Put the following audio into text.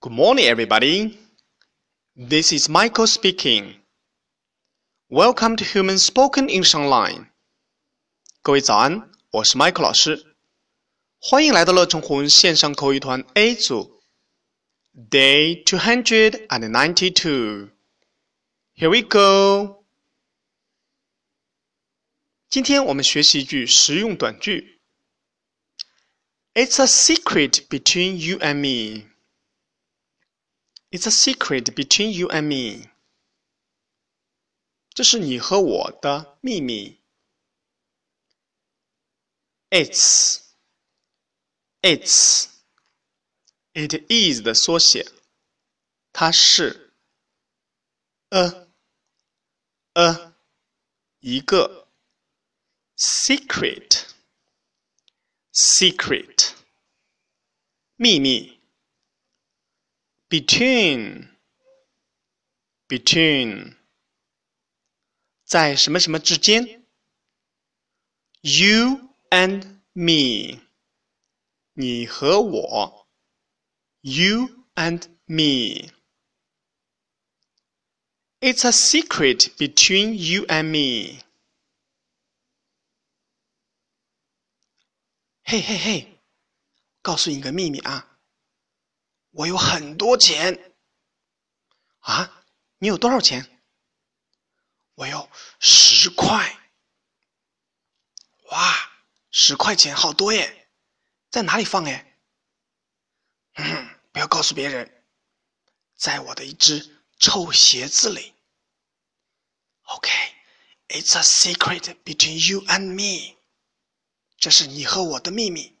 Good morning, everybody. This is Michael speaking. Welcome to Human Spoken English Online. 各位早安，我是 Michael 老师，欢迎来到乐成魂线上口语团 A 组，Day two hundred and ninety-two. Here we go. 今天我们学习一句实用短句。It's a secret between you and me. It's a secret between you and me. 这是你和我的秘密。It's, it's, it is 的缩写，它是 a, a 一个 secret, secret 秘密。 between between 在什么什么之间，you and me 你和我，you and me It's a secret between you and me. 嘿嘿嘿，告诉你个秘密啊！ 我有很多钱啊！你有多少钱？我有十块。哇，十块钱好多耶！在哪里放哎？嗯，不要告诉别人，在我的一只臭鞋子里。OK，it's a secret between you and me。这是你和我的秘密。